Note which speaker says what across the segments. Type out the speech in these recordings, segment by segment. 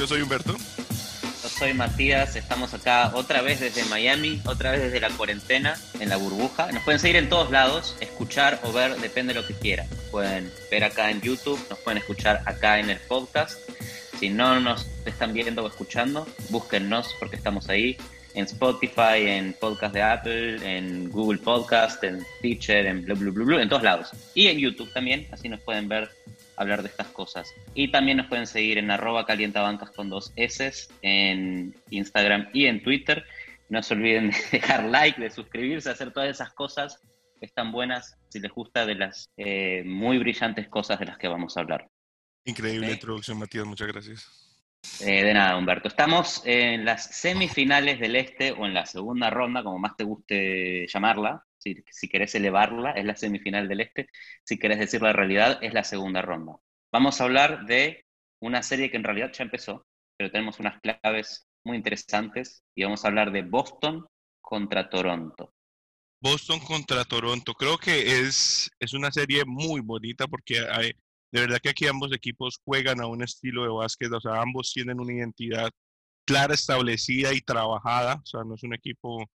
Speaker 1: Yo soy Humberto.
Speaker 2: Yo soy Matías, estamos acá otra vez desde Miami, otra vez desde la cuarentena, en la burbuja. Nos pueden seguir en todos lados, escuchar o ver, depende de lo que quieran. Pueden ver acá en YouTube, nos pueden escuchar acá en el podcast. Si no nos están viendo o escuchando, búsquennos porque estamos ahí en Spotify, en podcast de Apple, en Google Podcast, en Teacher, en bla, bla, bla, en todos lados. Y en YouTube también, así nos pueden ver hablar de estas cosas. Y también nos pueden seguir en arroba calientabancas con dos S en Instagram y en Twitter. No se olviden de dejar like, de suscribirse, hacer todas esas cosas que están buenas si les gusta de las eh, muy brillantes cosas de las que vamos a hablar.
Speaker 1: Increíble
Speaker 2: Ok.
Speaker 1: introducción, Matías, muchas gracias.
Speaker 2: Eh, de nada, Humberto. Estamos en las semifinales del Este o en la segunda ronda, como más te guste llamarla. Si, si querés elevarla, es la semifinal del Este. Si querés decir la realidad, es la segunda ronda. Vamos a hablar de una serie que en realidad ya empezó, pero tenemos unas claves muy interesantes y vamos a hablar de Boston contra Toronto.
Speaker 1: Boston contra Toronto. Creo que es, es una serie muy bonita porque hay, de verdad que aquí ambos equipos juegan a un estilo de básquet, o sea, ambos tienen una identidad clara, establecida y trabajada, o sea, no es un equipo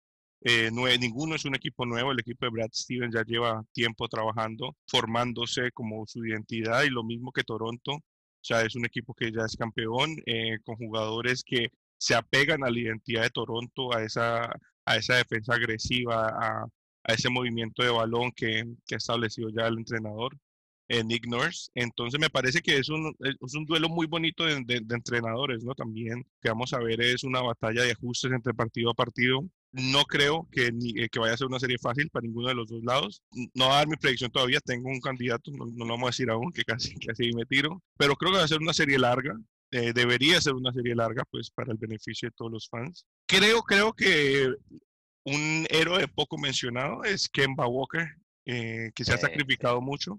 Speaker 1: eh, ninguno es un equipo nuevo, el equipo de Brad Stevens ya lleva tiempo trabajando, formándose como su identidad y lo mismo que Toronto, o sea, es un equipo que ya es campeón, eh, con jugadores que se apegan a la identidad de Toronto, a esa, a esa defensa agresiva, a, ese movimiento de balón que, que ha establecido ya el entrenador eh, Nick Nurse. Entonces me parece que es un, es un duelo muy bonito de entrenadores, ¿no? También que vamos a ver es una batalla de ajustes entre partido a partido. No creo que, ni- eh, que vaya a ser una serie fácil para ninguno de los dos lados. No voy a dar mi predicción todavía, tengo un candidato, no, no lo vamos a decir aún, que casi, casi me tiro, pero creo que va a ser una serie larga. eh, debería ser una serie larga, pues, para el beneficio de todos los fans. Creo, creo que un héroe poco mencionado es Kemba Walker, eh, que se ha sacrificado mucho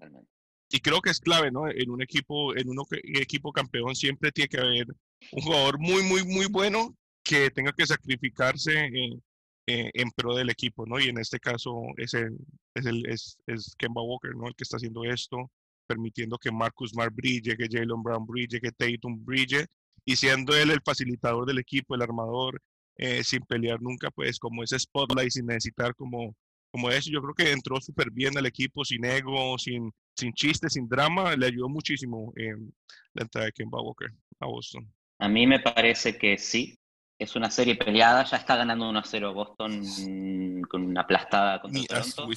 Speaker 1: y creo que es clave, ¿no? En un equipo, en un equipo campeón siempre tiene que haber un jugador muy, muy, muy bueno que tenga que sacrificarse en, en- en pro del equipo, ¿no? Y en este caso es el, es el, es, es Kemba Walker, ¿no? El que está haciendo esto, permitiendo que Marcus Smart brille, que Jalen Brown brille, que Tatum brille, y siendo él el facilitador del equipo, el armador, eh, sin pelear nunca, pues como ese spotlight, sin necesitar como, como eso, yo creo que entró súper bien al equipo, sin ego, sin, sin chistes, sin drama, le ayudó muchísimo eh, la entrada de Kemba Walker a Boston.
Speaker 2: A mí me parece que sí. Es una serie peleada, ya está ganando 1 a 0 Boston con una aplastada contra
Speaker 1: as
Speaker 2: Toronto.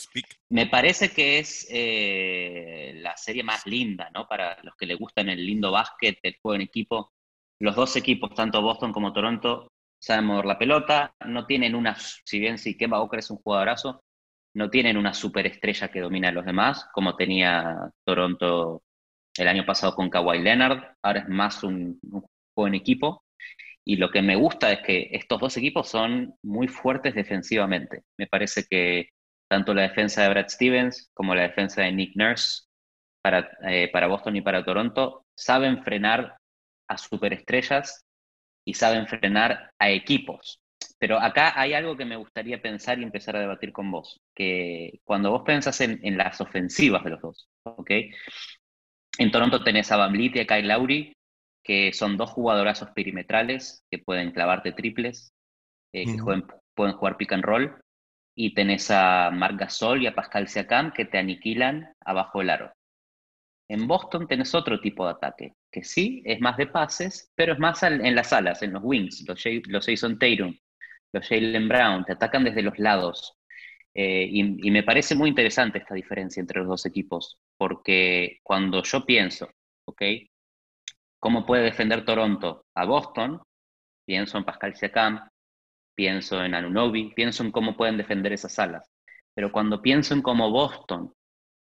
Speaker 2: Me parece que es eh, la serie más linda, ¿no? Para los que le gustan el lindo básquet, el juego en equipo. Los dos equipos, tanto Boston como Toronto, saben mover la pelota, no tienen una, si bien si Kemba Walker es un jugadorazo, no tienen una superestrella que domina a los demás, como tenía Toronto el año pasado con Kawhi Leonard, ahora es más un, un juego en equipo. Y lo que me gusta es que estos dos equipos son muy fuertes defensivamente. Me parece que tanto la defensa de Brad Stevens como la defensa de Nick Nurse para, eh, para Boston y para Toronto saben frenar a superestrellas y saben frenar a equipos. Pero acá hay algo que me gustaría pensar y empezar a debatir con vos, que cuando vos pensás en, las ofensivas de los dos, ¿ok? En Toronto tenés a Van y a Kyle Lowry, que son dos jugadorazos perimetrales que pueden clavarte triples, eh, que jueguen- pueden jugar pick and roll, y tenés a Marc Gasol y a Pascal Siakam que te aniquilan abajo del aro. En Boston tenés otro tipo de ataque, que sí, es más de pases, pero es más al- en las alas, en los wings, los, Jay- los Jason Tatum, los Jalen Brown, te atacan desde los lados. Eh, y, y me parece muy interesante esta diferencia entre los dos equipos, porque cuando yo pienso, ¿ok? ¿Cómo puede defender Toronto a Boston? Pienso en Pascal Siakam, pienso en Anunobi, pienso en cómo pueden defender esas alas. Pero cuando pienso en cómo Boston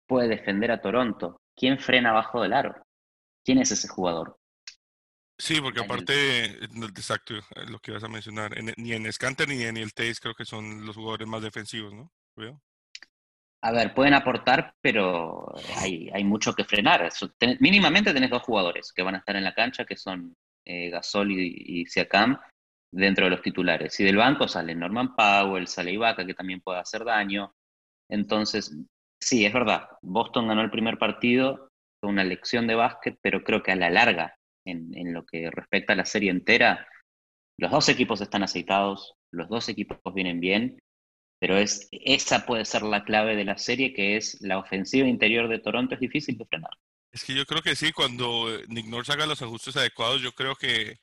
Speaker 2: puede defender a Toronto, ¿quién frena abajo del aro? ¿Quién es ese jugador?
Speaker 1: Sí, porque aparte, exacto, lo que vas a mencionar, en- ni en Scanter ni en el Tays creo que son los jugadores más defensivos, ¿no? Creo.
Speaker 2: A ver, pueden aportar, pero hay, hay mucho que frenar. Mínimamente tenés dos jugadores que van a estar en la cancha, que son eh, Gasol y, y Siakam, dentro de los titulares. Y del banco sale Norman Powell, sale Ibaka, que también puede hacer daño. Entonces, sí, es verdad, Boston ganó el primer partido, fue una lección de básquet, pero creo que a la larga en, lo que respecta a la serie entera, los dos equipos están aceitados, los dos equipos vienen bien, pero es, esa puede ser la clave de la serie, que es la ofensiva interior de Toronto es difícil de frenar.
Speaker 1: Es que yo creo que sí, cuando Nick Nurse haga los ajustes adecuados, yo creo que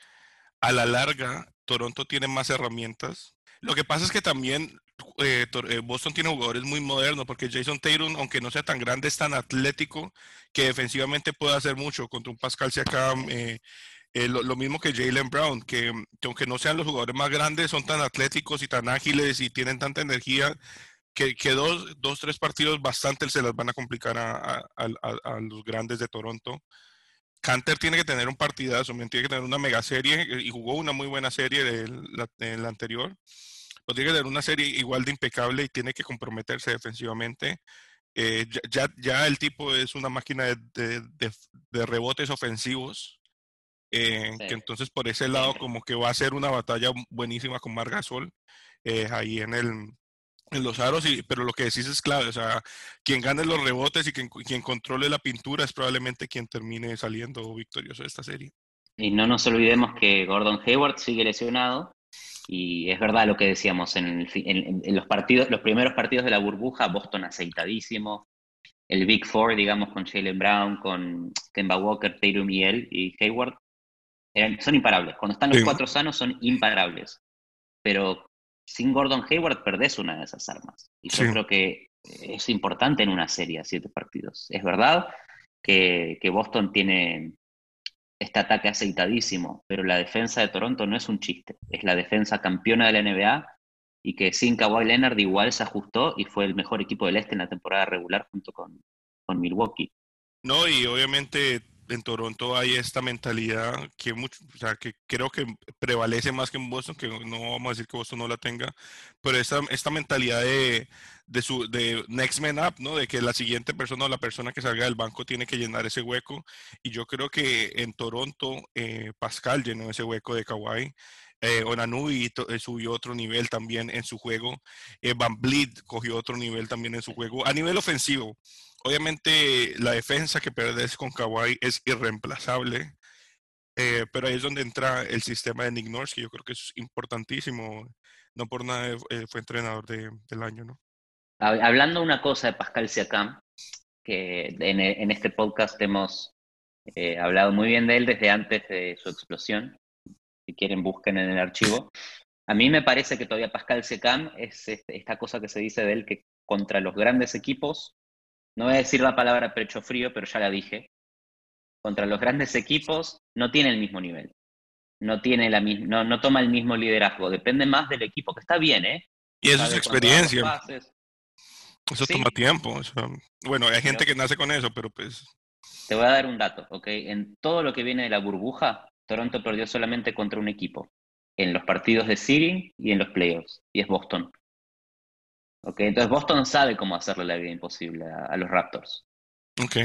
Speaker 1: a la larga Toronto tiene más herramientas. Lo que pasa es que también eh, eh, Boston tiene jugadores muy modernos, porque Jason Tatum, aunque no sea tan grande, es tan atlético que defensivamente puede hacer mucho contra un Pascal Siakam. Eh, lo, mismo que Jalen Brown, que, aunque no sean los jugadores más grandes, son tan atléticos y tan ágiles y tienen tanta energía que, dos, dos, tres partidos bastante se las van a complicar a, los grandes de Toronto. Canter tiene que tener un partidazo, tiene que tener una mega serie y jugó una muy buena serie en la anterior tiene que tener una serie igual de impecable y tiene que comprometerse defensivamente. Eh, ya, ya, el tipo es una máquina de, rebotes ofensivos, eh, que entonces por ese lado como que va a ser una batalla buenísima con Margasol eh, ahí en el en los aros, y, pero lo que decís es clave, o sea, quien gane los rebotes y quien, quien controle la pintura es probablemente quien termine saliendo victorioso de esta serie.
Speaker 2: Y no nos olvidemos que Gordon Hayward sigue lesionado, y es verdad lo que decíamos, en, los, partidos, los primeros partidos de la burbuja, Boston aceitadísimo, el Big Four, digamos, con Jalen Brown, con Kemba Walker, Tatum y él, y Hayward, son imparables. Cuando están los cuatro sanos son imparables. Pero sin Gordon Hayward perdés una de esas armas. Y yo creo que es importante en una serie a siete partidos. Es verdad que, que Boston tiene este ataque aceitadísimo, pero la defensa de Toronto no es un chiste, es la defensa campeona de la NBA y que sin Kawhi Leonard igual se ajustó y fue el mejor equipo del este en la temporada regular junto con, con Milwaukee.
Speaker 1: No, y obviamente en Toronto hay esta mentalidad que, mucho, o sea, que creo que prevalece más que en Boston, que no vamos a decir que Boston no la tenga, pero esta, esta mentalidad de, de, su, de next man up, ¿no? de que la siguiente persona o la persona que salga del banco tiene que llenar ese hueco. Y yo creo que en Toronto eh, Pascal llenó ese hueco de Kawhi. Eh, Onanui eh, subió otro nivel también en su juego. Van Bleed cogió otro nivel también en su juego. A nivel ofensivo, Obviamente la defensa que perdes con Kawhi es irreemplazable, eh, pero ahí es donde entra el sistema de Nick Nurse, que yo creo que es importantísimo. No por nada eh, fue entrenador del año, ¿no?
Speaker 2: Hablando una cosa de Pascal Siakam, que en, este podcast hemos eh, hablado muy bien de él desde antes de su explosión. Si quieren, busquen en el archivo. A mí me parece que todavía Pascal Siakam es este, esta cosa que se dice de él que contra los grandes equipos no voy a decir la palabra pecho frío, pero ya la dije, contra los grandes equipos no tiene el mismo nivel. No, tiene la no, no toma el mismo liderazgo. Depende más del equipo, que está bien, ¿eh?
Speaker 1: Y eso es experiencia. Eso toma tiempo. bueno, hay gente que nace con eso, pero pues...
Speaker 2: Te voy a dar un dato, ¿ok? En todo lo que viene de la burbuja, Toronto perdió solamente contra un equipo. En los partidos de seeding y en los playoffs. Y es Boston. Entonces Boston sabe cómo hacerle la vida imposible a, los Raptors.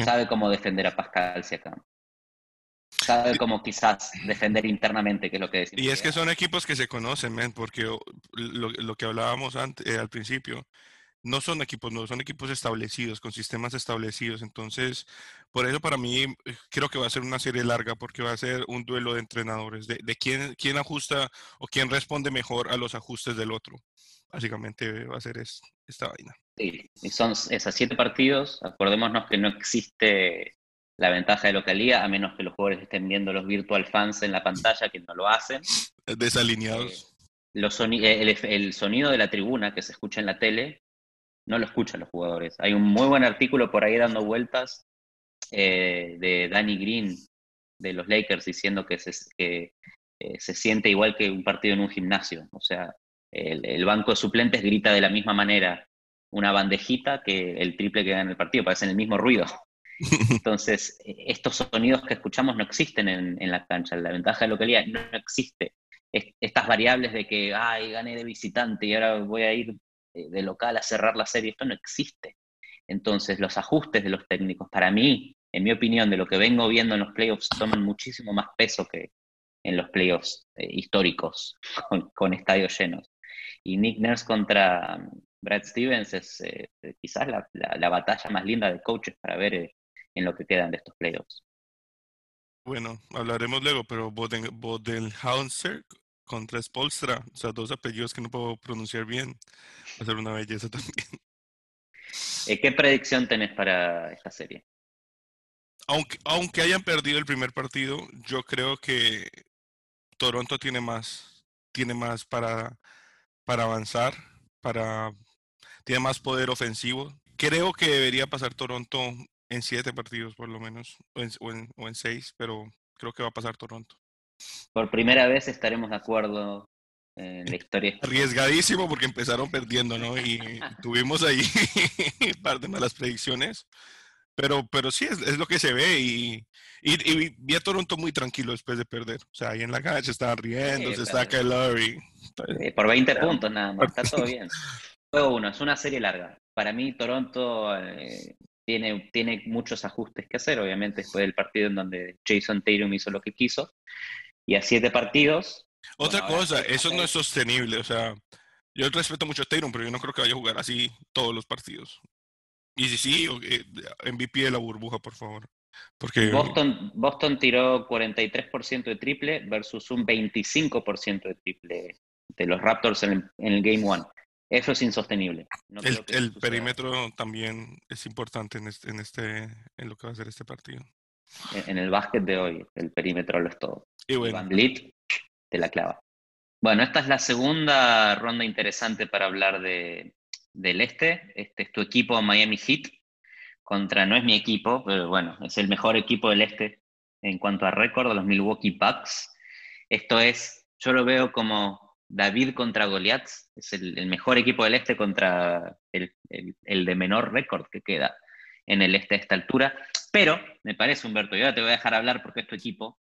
Speaker 2: Sabe cómo defender a Pascal Siakam. Sabe cómo quizás defender internamente, que es lo que decimos.
Speaker 1: Y es que son equipos que se conocen, porque lo, que hablábamos antes, eh, al principio, no son equipos no son equipos establecidos, con sistemas establecidos. Entonces, por eso para mí eh, creo que va a ser una serie larga, porque va a ser un duelo de entrenadores, de, quién, quién ajusta o quién responde mejor a los ajustes del otro básicamente va a ser esta vaina.
Speaker 2: Sí, y son esos siete partidos, acordémonos que no existe la ventaja de localía, a menos que los jugadores estén viendo los virtual fans en la pantalla, que no lo hacen.
Speaker 1: Desalineados.
Speaker 2: Eh, los eh, el, sonido de la tribuna que se escucha en la tele, no lo escuchan los jugadores. Hay un muy buen artículo por ahí dando vueltas eh, de Danny Green de los Lakers diciendo que se, que, se siente igual que un partido en un gimnasio. O sea, el, banco de suplentes grita de la misma manera una bandejita que el triple que da en el partido, parecen el mismo ruido. Entonces, estos sonidos que escuchamos no existen en, la cancha. La ventaja de localidad no, existe. estas variables de que, ay, gané de visitante y ahora voy a ir de local a cerrar la serie, esto no existe. Entonces, los ajustes de los técnicos, para mí, en mi opinión, de lo que vengo viendo en los playoffs, toman muchísimo más peso que en los playoffs eh, históricos con estadios llenos. Y Nick Nurse contra um, Brad Stevens es eh, quizás la, batalla más linda de coaches para ver eh, en lo que quedan de estos playoffs.
Speaker 1: bueno, hablaremos luego, pero Boden, Bodenhauser contra Spolstra, o sea, dos apellidos que no puedo pronunciar bien, va a ser una belleza también.
Speaker 2: Eh, ¿Qué predicción tenés para esta serie?
Speaker 1: Aunque, aunque hayan perdido el primer partido, yo creo que Toronto tiene más, tiene más para, para avanzar, para, tiene más poder ofensivo. Creo que debería pasar Toronto en siete partidos por lo menos, o en, seis, pero creo que va a pasar Toronto.
Speaker 2: Por primera vez estaremos de acuerdo en la historia.
Speaker 1: Arriesgadísimo porque empezaron perdiendo, ¿no? Y tuvimos ahí un par de malas predicciones. Pero, pero sí, es, lo que se ve y, y, vi a Toronto muy tranquilo después de perder. O sea, ahí en la cancha estaban riendo, se está Kyle
Speaker 2: por 20 puntos nada más, está todo bien. Juego uno, es una serie larga. Para mí Toronto eh, tiene, tiene muchos ajustes que hacer, obviamente después del partido en donde Jason Tatum hizo lo que quiso. Y a siete partidos.
Speaker 1: Otra cosa, eso no es sostenible. O sea, yo respeto mucho a Tatum, pero yo no creo que vaya a jugar así todos los partidos. Y si sí, eh, MVP de la burbuja, por favor. Porque...
Speaker 2: Boston, Boston tiró 43% de triple versus un 25% de triple de los Raptors en el, Game One. Eso es insostenible.
Speaker 1: el, perímetro también es importante en este, en este, en lo que va a ser este partido.
Speaker 2: En, el básquet de hoy, el perímetro lo es todo.
Speaker 1: Y bueno.
Speaker 2: Van te la clava. Bueno, esta es la segunda ronda interesante para hablar de, del este. Este es tu equipo Miami Heat contra, no es mi equipo, pero bueno, es el mejor equipo del este en cuanto a récord, los Milwaukee Bucks. Esto es, yo lo veo como David contra Goliath, es el, mejor equipo del este contra el, de menor récord que queda en el este a esta altura. Pero me parece, Humberto, yo ahora te voy a dejar hablar porque es tu equipo,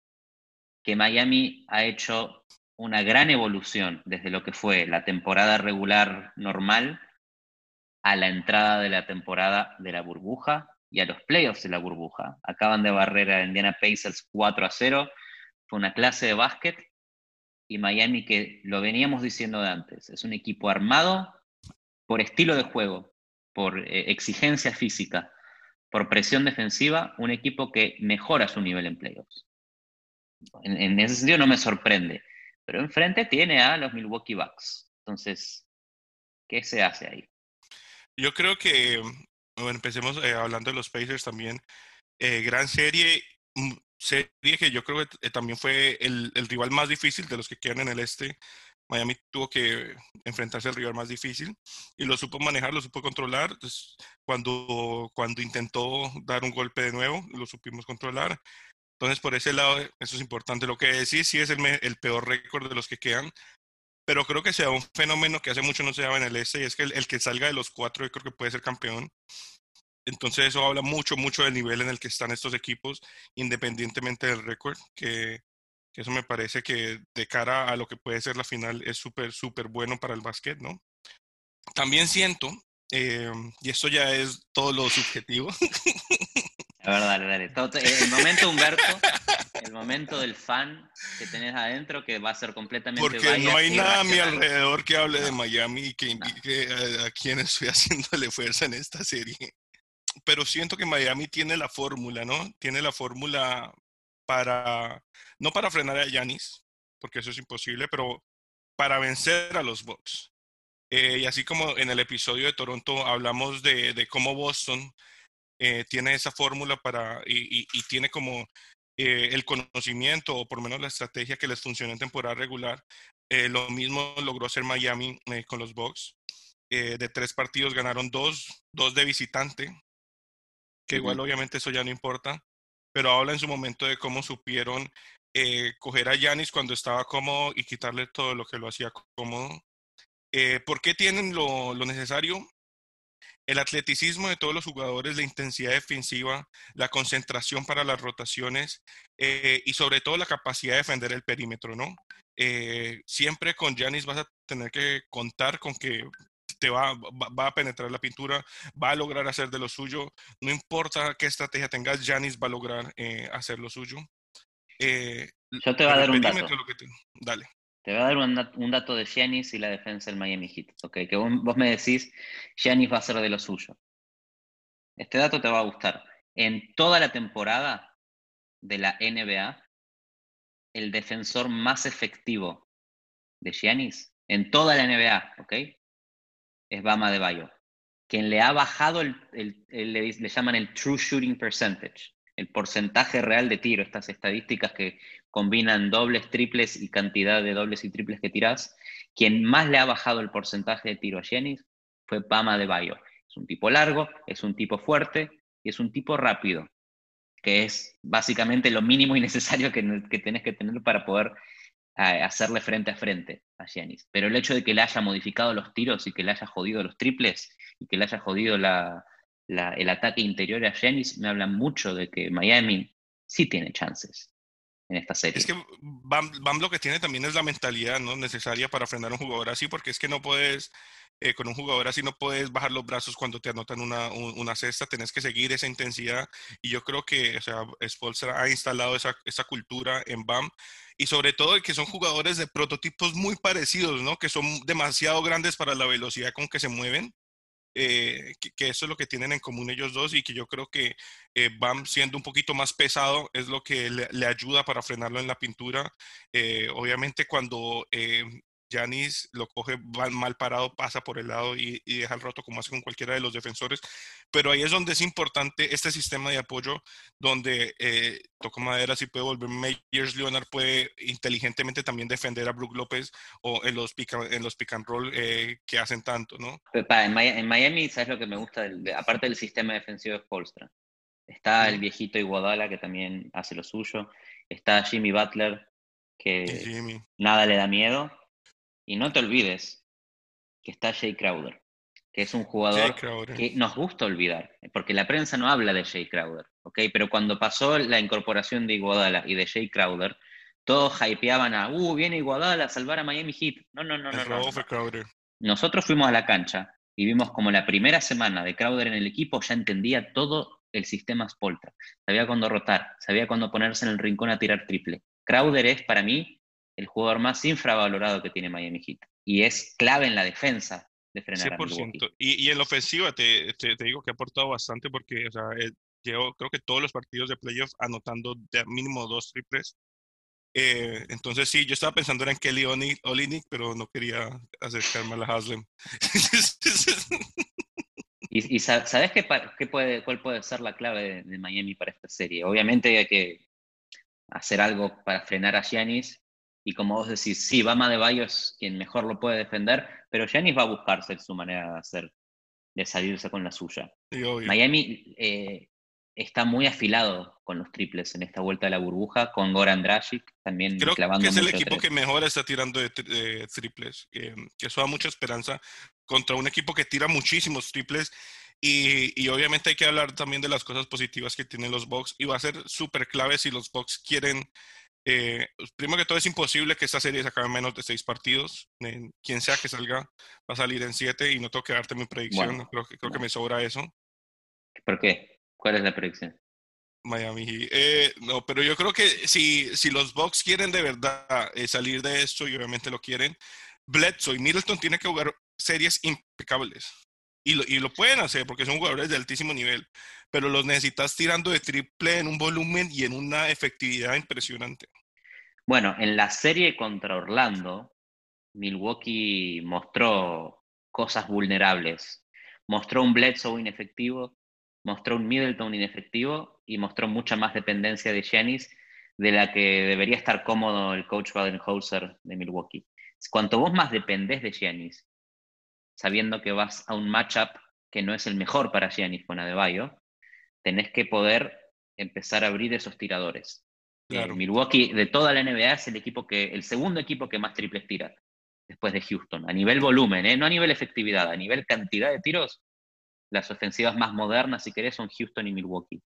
Speaker 2: que Miami ha hecho una gran evolución desde lo que fue la temporada regular normal a la entrada de la temporada de la burbuja y a los playoffs de la burbuja. Acaban de barrer a Indiana Pacers 4 a 0. Fue una clase de básquet y Miami que lo veníamos diciendo de antes. Es un equipo armado por estilo de juego, por eh, exigencia física, por presión defensiva, un equipo que mejora su nivel en playoffs. En, en ese sentido no me sorprende. Pero enfrente tiene a los Milwaukee Bucks. Entonces, ¿qué se hace ahí?
Speaker 1: Yo creo que, bueno, empecemos eh, hablando de los Pacers también. Eh, gran serie, mm, serie que yo creo que eh, también fue el, rival más difícil de los que quedan en el este. Miami tuvo que enfrentarse al rival más difícil y lo supo manejar, lo supo controlar. Entonces, cuando, cuando intentó dar un golpe de nuevo, lo supimos controlar. Entonces, por ese lado, eso es importante. Lo que decís, sí es el, el peor récord de los que quedan, pero creo que sea un fenómeno que hace mucho no se daba en el este y es que el, que salga de los cuatro yo creo que puede ser campeón. Entonces eso habla mucho, mucho del nivel en el que están estos equipos, independientemente del récord, que, eso me parece que de cara a lo que puede ser la final es súper, súper bueno para el básquet, ¿no? También siento, eh, y esto ya es todo lo subjetivo.
Speaker 2: A ver, dale, dale. el momento Humberto el momento del fan que tenés adentro que va a ser completamente
Speaker 1: Porque no hay nada a mi alrededor que hable de Miami y que indique a, quién estoy haciéndole fuerza en esta serie. Pero siento que Miami tiene la fórmula, ¿no? Tiene la fórmula para, no para frenar a Yanis, porque eso es imposible, pero para vencer a los Bucks. Eh, y así como en el episodio de Toronto hablamos de, de cómo Boston eh, tiene esa fórmula para y, y, tiene como eh, el conocimiento o por lo menos la estrategia que les funciona en temporada regular. Eh, lo mismo logró hacer Miami eh, con los Bucks. de tres partidos ganaron dos, dos de visitante, que igual obviamente eso ya no importa, pero habla en su momento de cómo supieron coger a Yanis cuando estaba cómodo y quitarle todo lo que lo hacía cómodo. ¿Por qué tienen lo, lo necesario? El atleticismo de todos los jugadores, la intensidad defensiva, la concentración para las rotaciones eh, y sobre todo la capacidad de defender el perímetro, ¿no? Eh, siempre con Janis vas a tener que contar con que te va, va, a penetrar la pintura, va a lograr hacer de lo suyo, no importa qué estrategia tengas, Janis va a lograr eh, hacer lo suyo.
Speaker 2: Yo te voy a dar un dato.
Speaker 1: Dale.
Speaker 2: Te voy a dar un, dato de Giannis y la defensa del Miami Heat. Okay, que vos, me decís, Giannis va a ser de lo suyo. Este dato te va a gustar. En toda la temporada, de la NBA, el defensor más efectivo de Giannis en toda la NBA, ¿ok? Es Bama de Bayo, quien le ha bajado el, le, llaman el true shooting percentage, el porcentaje real de tiro, estas estadísticas que combinan dobles, triples y cantidad de dobles y triples que tirás. Quien más le ha bajado el porcentaje de tiro a Giannis fue Bama de Bayo. Es un tipo largo, es un tipo fuerte y es un tipo rápido que es básicamente lo mínimo y necesario que, que tenés que tener para poder eh, hacerle frente a frente a Giannis. Pero el hecho de que le haya modificado los tiros y que le haya jodido los triples y que le haya jodido la, el ataque interior a Giannis me habla mucho de que Miami sí tiene chances en esta serie.
Speaker 1: Es que Bam, Bam, lo que tiene también es la mentalidad ¿no? necesaria para frenar a un jugador así, porque es que no puedes eh, con un jugador así no puedes bajar los brazos cuando te anotan una, una cesta, tenés que seguir esa intensidad y yo creo que o sea, ha instalado esa, esa, cultura en BAM y sobre todo que son jugadores de prototipos muy parecidos, ¿no? que son demasiado grandes para la velocidad con que se mueven. Eh, que, eso es lo que tienen en común ellos dos y que yo creo que eh, BAM siendo un poquito más pesado es lo que le, ayuda para frenarlo en la pintura. obviamente cuando Yanis lo coge mal parado, pasa por el lado y, deja el roto como hace con cualquiera de los defensores. Pero ahí es donde es importante este sistema de apoyo, donde eh, toco madera, si puede volver Meyers Leonard, puede inteligentemente también defender a Brook López o en los pick, en los pick and roll eh, que hacen tanto, ¿no?
Speaker 2: En Miami, ¿sabes lo que me gusta? aparte del sistema defensivo de Spolstra. Está el viejito Iguodala que también hace lo suyo. Está Jimmy Butler, que nada le da miedo y no te olvides que está Jay Crowder, que es un jugador que nos gusta olvidar, porque la prensa no habla de Jay Crowder, ¿ok? Pero cuando pasó la incorporación de Iguodala y de Jay Crowder, todos hypeaban a, uh, viene Iguodala a salvar a Miami Heat. No, no, no, no. no, Nosotros fuimos a la cancha y vimos como la primera semana de Crowder en el equipo ya entendía todo el sistema Spolta. Sabía cuándo rotar, sabía cuándo ponerse en el rincón a tirar triple. Crowder es para mí el jugador más infravalorado que tiene Miami Heat. Y es clave en la defensa de frenar 100%.
Speaker 1: y, y, en la ofensiva te, te, digo que ha aportado bastante porque o sea, eh, llevo creo que todos los partidos de playoff anotando de mínimo dos triples. Eh, entonces sí, yo estaba pensando en Kelly Olinik, pero no quería acercarme a la Haslem.
Speaker 2: ¿Y, y sabes qué, qué, puede, cuál puede ser la clave de, de, Miami para esta serie? Obviamente hay que hacer algo para frenar a Giannis, y como vos decís, sí, Bama de Bayo es quien mejor lo puede defender, pero Giannis va a buscarse su manera de hacer, de salirse con la suya. Miami eh, está muy afilado con los triples en esta vuelta de la burbuja, con Goran Dragic también
Speaker 1: Creo que es el equipo que mejor está tirando de, triples, que eso da mucha esperanza contra un equipo que tira muchísimos triples y, y, obviamente hay que hablar también de las cosas positivas que tienen los Bucks y va a ser súper clave si los Bucks quieren eh, primero que todo es imposible que esta serie se acabe en menos de seis partidos. quien sea que salga va a salir en siete y no tengo que darte mi predicción. creo, creo que me sobra eso.
Speaker 2: ¿Por qué? ¿Cuál es la predicción?
Speaker 1: Miami eh, no, pero yo creo que si, si los Bucks quieren de verdad eh, salir de esto, y obviamente lo quieren, Bledsoe y Middleton tienen que jugar series impecables. Y lo, y lo pueden hacer porque son jugadores de altísimo nivel, pero los necesitas tirando de triple en un volumen y en una efectividad impresionante.
Speaker 2: Bueno, en la serie contra Orlando, Milwaukee mostró cosas vulnerables. Mostró un Bledsoe inefectivo, mostró un Middleton inefectivo y mostró mucha más dependencia de Giannis de la que debería estar cómodo el coach Baden-Holzer de Milwaukee. Cuanto vos más dependés de Giannis sabiendo que vas a un matchup que no es el mejor para Giannis con Adebayo, tenés que poder empezar a abrir esos tiradores. Eh, Milwaukee, de toda la NBA, es el equipo que, el segundo equipo que más triples tira, después de Houston, a nivel volumen, ¿eh? no a nivel efectividad, a nivel cantidad de tiros, las ofensivas más modernas, si querés, son Houston y Milwaukee.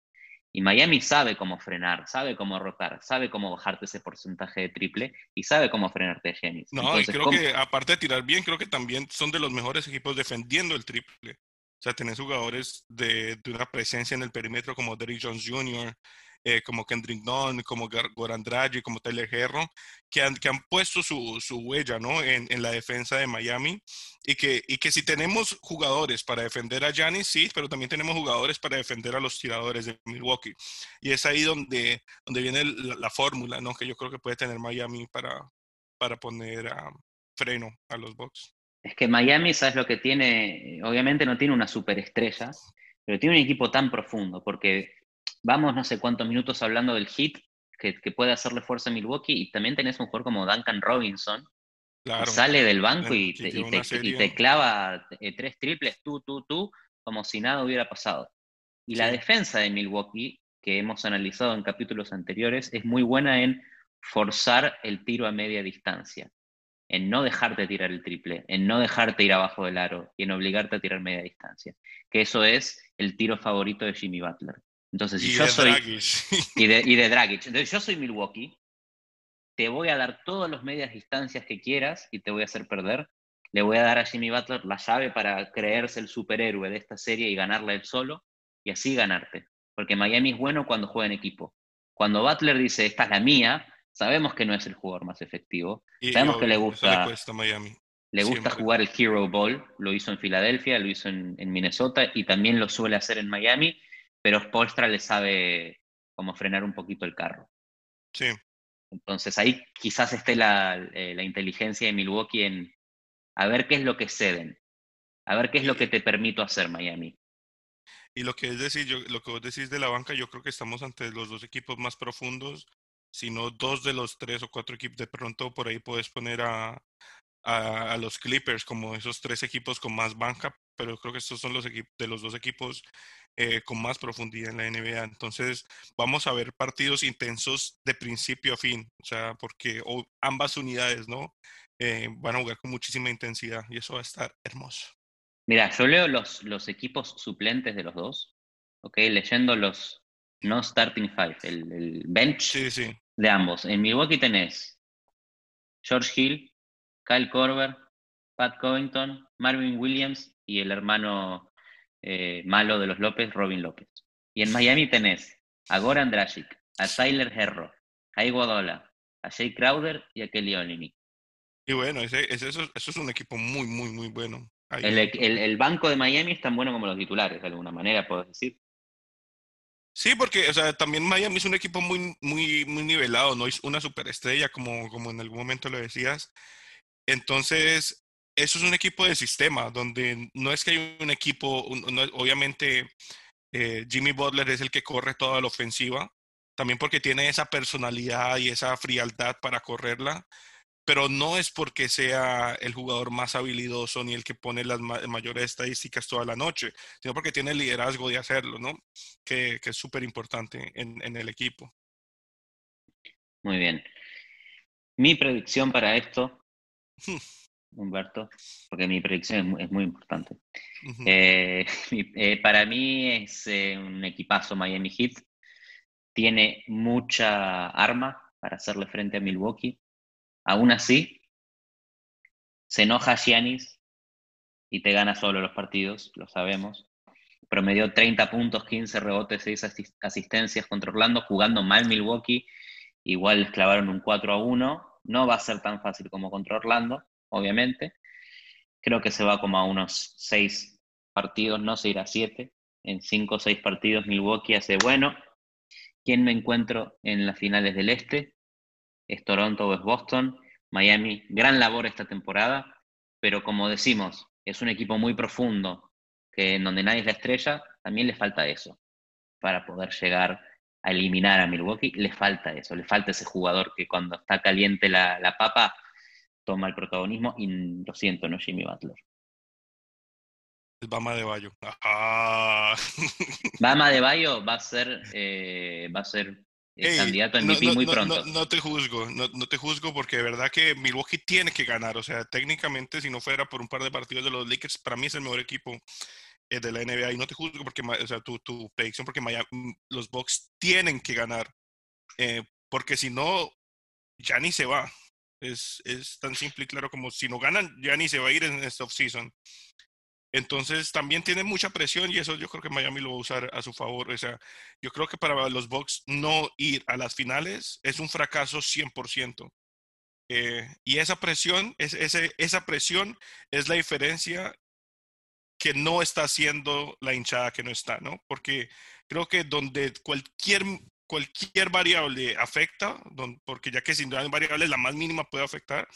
Speaker 2: Y Miami sabe cómo frenar, sabe cómo rotar, sabe cómo bajarte ese porcentaje de triple y sabe cómo frenarte a Giannis.
Speaker 1: No, y creo que aparte de tirar bien, creo que también son de los mejores equipos defendiendo el triple. O sea, tenés jugadores de, de una presencia en el perímetro como Derrick Jones Jr., eh, como Kendrick Nunn, como Goran Dragic, como Tyler Herro, que han, que han puesto su, su huella ¿no? en, en, la defensa de Miami y que, y que si tenemos jugadores para defender a Giannis, sí, pero también tenemos jugadores para defender a los tiradores de Milwaukee. Y es ahí donde, donde viene la, fórmula ¿no? que yo creo que puede tener Miami para, para poner a freno a los Bucks.
Speaker 2: Es que Miami, ¿sabes lo que tiene? Obviamente no tiene una superestrella, pero tiene un equipo tan profundo, porque vamos no sé cuántos minutos hablando del hit que, puede hacerle fuerza a Milwaukee y también tenés un jugador como Duncan Robinson, que sale del banco y te, clava eh, tres triples, tú, tú, tú, como si nada hubiera pasado. Y la defensa de Milwaukee, que hemos analizado en capítulos anteriores, es muy buena en forzar el tiro a media distancia, en no dejarte tirar el triple, en no dejarte ir abajo del aro y en obligarte a tirar media distancia. Que eso es el tiro favorito de Jimmy Butler. Entonces, si yo soy. Y de, y de Dragic. Entonces, yo soy Milwaukee. Te voy a dar todas las medias distancias que quieras y te voy a hacer perder. Le voy a dar a Jimmy Butler la llave para creerse el superhéroe de esta serie y ganarla él solo y así ganarte. Porque Miami es bueno cuando juega en equipo. Cuando Butler dice, esta es la mía, sabemos que no es el jugador más efectivo. sabemos que le gusta.
Speaker 1: Le, Miami.
Speaker 2: le gusta jugar el Hero Ball. Lo hizo en Filadelfia, lo hizo en, en Minnesota y también lo suele hacer en Miami pero Spolstra le sabe cómo frenar un poquito el carro.
Speaker 1: Sí.
Speaker 2: Entonces ahí quizás esté la, eh, la, inteligencia de Milwaukee en a ver qué es lo que ceden, a ver qué es lo que te permito hacer Miami.
Speaker 1: Y lo que es decir, yo, lo que vos decís de la banca, yo creo que estamos ante los dos equipos más profundos, sino dos de los tres o cuatro equipos. De pronto por ahí puedes poner a, a, a los Clippers como esos tres equipos con más banca, pero creo que estos son los equipos de los dos equipos eh, con más profundidad en la NBA. Entonces, vamos a ver partidos intensos de principio a fin, o sea, porque ambas unidades, ¿no? Eh, van a jugar con muchísima intensidad y eso va a estar hermoso.
Speaker 2: Mira, yo leo los, los equipos suplentes de los dos, ¿ok? Leyendo los no starting five, el, bench de ambos. En Milwaukee tenés George Hill, Kyle Korver, Pat Covington, Marvin Williams y el hermano eh, malo de los López, Robin López. Y en Miami tenés a Goran Dragic, a Tyler Herro, a Iguadola, a Jay Crowder y a Kelly Olynyk.
Speaker 1: Y bueno, ese, eso, es un equipo muy, muy, muy bueno.
Speaker 2: El, el, banco de Miami es tan bueno como los titulares, de alguna manera, puedo decir.
Speaker 1: Sí, porque o sea, también Miami es un equipo muy, muy, muy nivelado, no es una superestrella, como, como en algún momento lo decías. Entonces, eso es un equipo de sistema, donde no es que hay un equipo, obviamente eh, Jimmy Butler es el que corre toda la ofensiva, también porque tiene esa personalidad y esa frialdad para correrla, pero no es porque sea el jugador más habilidoso ni el que pone las mayores estadísticas toda la noche, sino porque tiene el liderazgo de hacerlo, ¿no? Que, es súper importante en, en el equipo.
Speaker 2: Muy bien. Mi predicción para esto Humberto, porque mi predicción es muy, importante. Eh, eh, para mí es eh, un equipazo Miami Heat. Tiene mucha arma para hacerle frente a Milwaukee. Aún así, se enoja Giannis y te gana solo los partidos, lo sabemos. Promedió 30 puntos, 15 rebotes, 6 asistencias contra Orlando, jugando mal Milwaukee. Igual les clavaron un 4 a 1. No va a ser tan fácil como contra Orlando, obviamente. Creo que se va como a unos seis partidos, no se irá a siete. En cinco o seis partidos Milwaukee hace bueno. ¿Quién me encuentro en las finales del Este? ¿Es Toronto o es Boston? Miami, gran labor esta temporada, pero como decimos, es un equipo muy profundo, que en donde nadie es la estrella, también le falta eso para poder llegar a eliminar a Milwaukee. Le falta eso, le falta ese jugador que cuando está caliente la, la papa toma el protagonismo y lo siento, no Jimmy Butler.
Speaker 1: El Bama de Bayo.
Speaker 2: Bama de Bayo va a ser, eh, va a ser el candidato a MVP muy pronto.
Speaker 1: No, te juzgo, no, te juzgo porque de verdad que Milwaukee tiene que ganar. O sea, técnicamente, si no fuera por un par de partidos de los Lakers, para mí es el mejor equipo eh, de la NBA. Y no te juzgo porque, o sea, tu, tu predicción, porque los Bucks tienen que ganar. Eh, porque si no, ya ni se va. Es, es tan simple y claro como si no ganan, ya ni se va a ir en esta offseason. Entonces también tiene mucha presión y eso yo creo que Miami lo va a usar a su favor. O sea, yo creo que para los Bucks no ir a las finales es un fracaso 100%. Eh, y esa presión, es, ese, esa presión es la diferencia que no está haciendo la hinchada que no está, ¿no? Porque creo que donde cualquier, cualquier variable afecta, porque ya que sin duda hay variables, la más mínima puede afectar,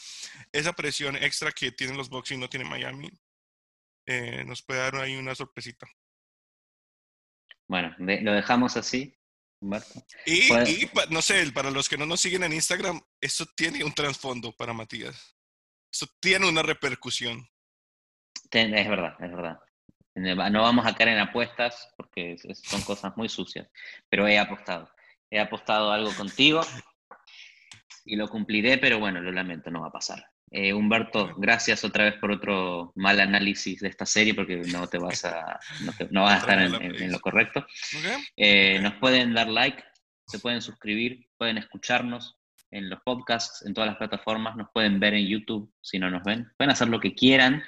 Speaker 1: esa presión extra que tienen los Bucks y no tiene Miami, eh, nos puede dar ahí una sorpresita.
Speaker 2: Bueno, lo dejamos así.
Speaker 1: Y, no sé, para los que no nos siguen en Instagram, eso tiene un trasfondo para Matías. Eso tiene una repercusión.
Speaker 2: Es verdad, es verdad. No vamos a caer en apuestas porque son cosas muy sucias, pero he apostado. He apostado algo contigo y lo cumpliré, pero bueno, lo lamento, no va a pasar. Eh, Humberto, gracias otra vez por otro mal análisis de esta serie, porque no te vas a, no, vas a estar en, lo correcto. Eh, nos pueden dar like, se pueden suscribir, pueden escucharnos en los podcasts, en todas las plataformas, nos pueden ver en YouTube si no nos ven. Pueden hacer lo que quieran,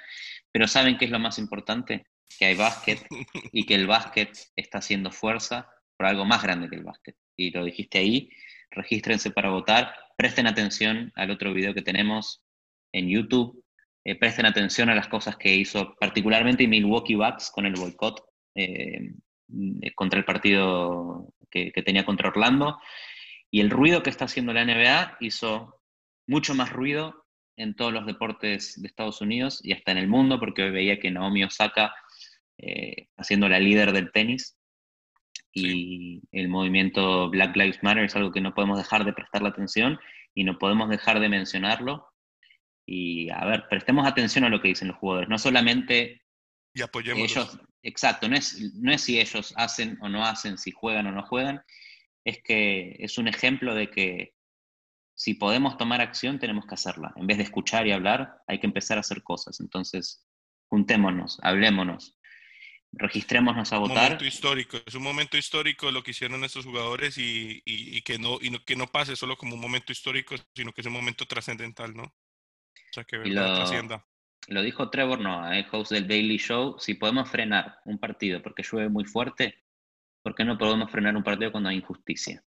Speaker 2: pero ¿saben qué es lo más importante? Que hay básquet y que el básquet está haciendo fuerza por algo más grande que el básquet. Y lo dijiste ahí, regístrense para votar, presten atención al otro video que tenemos en YouTube. Eh, presten atención a las cosas que hizo particularmente Milwaukee Bucks con el boicot eh, contra el partido que, tenía contra Orlando. Y el ruido que está haciendo la NBA hizo mucho más ruido en todos los deportes de Estados Unidos y hasta en el mundo, porque hoy veía que Naomi Osaka eh, haciendo la líder del tenis y el movimiento Black Lives Matter es algo que no podemos dejar de prestarle atención y no podemos dejar de mencionarlo y a ver, prestemos atención a lo que dicen los jugadores, no solamente
Speaker 1: y apoyemos
Speaker 2: ellos, exacto, no es, no es si ellos hacen o no hacen, si juegan o no juegan, es que es un ejemplo de que si podemos tomar acción, tenemos que hacerla. En vez de escuchar y hablar, hay que empezar a hacer cosas. Entonces, juntémonos, hablémonos, registrémonos a votar. Un
Speaker 1: momento histórico, es un momento histórico lo que hicieron estos jugadores y, y, que, no, y que no pase solo como un momento histórico, sino que es un momento trascendental, ¿no?
Speaker 2: lo, dijo Trevor Noah, el host del Daily Show, si podemos frenar un partido porque llueve muy fuerte, ¿por qué no podemos frenar un partido cuando hay injusticia?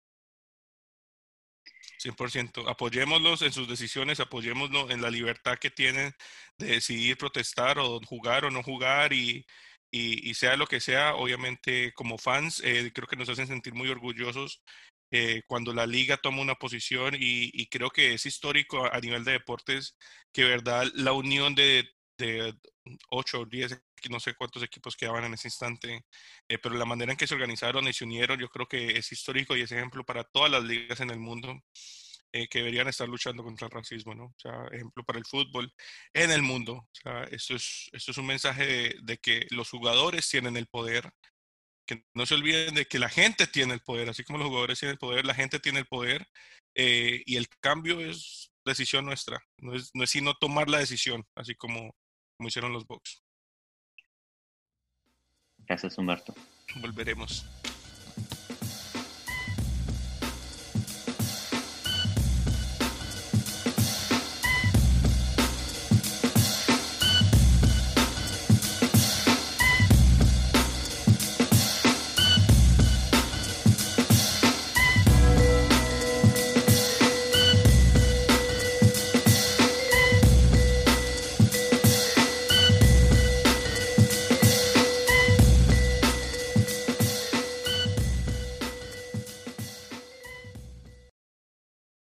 Speaker 1: 100%. Apoyémoslos en sus decisiones, apoyémoslos en la libertad que tienen de decidir protestar o jugar o no jugar y, y, sea lo que sea, obviamente como fans, eh, creo que nos hacen sentir muy orgullosos eh, cuando la liga toma una posición y, creo que es histórico a, nivel de deportes que, verdad, la unión de, de 8 o 10, no sé cuántos equipos quedaban en ese instante, eh, pero la manera en que se organizaron y se unieron, yo creo que es histórico y es ejemplo para todas las ligas en el mundo. Eh, que deberían estar luchando contra el racismo, ¿no? O sea, ejemplo para el fútbol en el mundo. O sea, esto es, esto es un mensaje de que los jugadores tienen el poder, que no se olviden de que la gente tiene el poder, así como los jugadores tienen el poder, la gente tiene el poder eh, y el cambio es decisión nuestra, no es, no es sino tomar la decisión, así como, como hicieron los Bucks.
Speaker 2: Gracias, Humberto.
Speaker 1: Volveremos.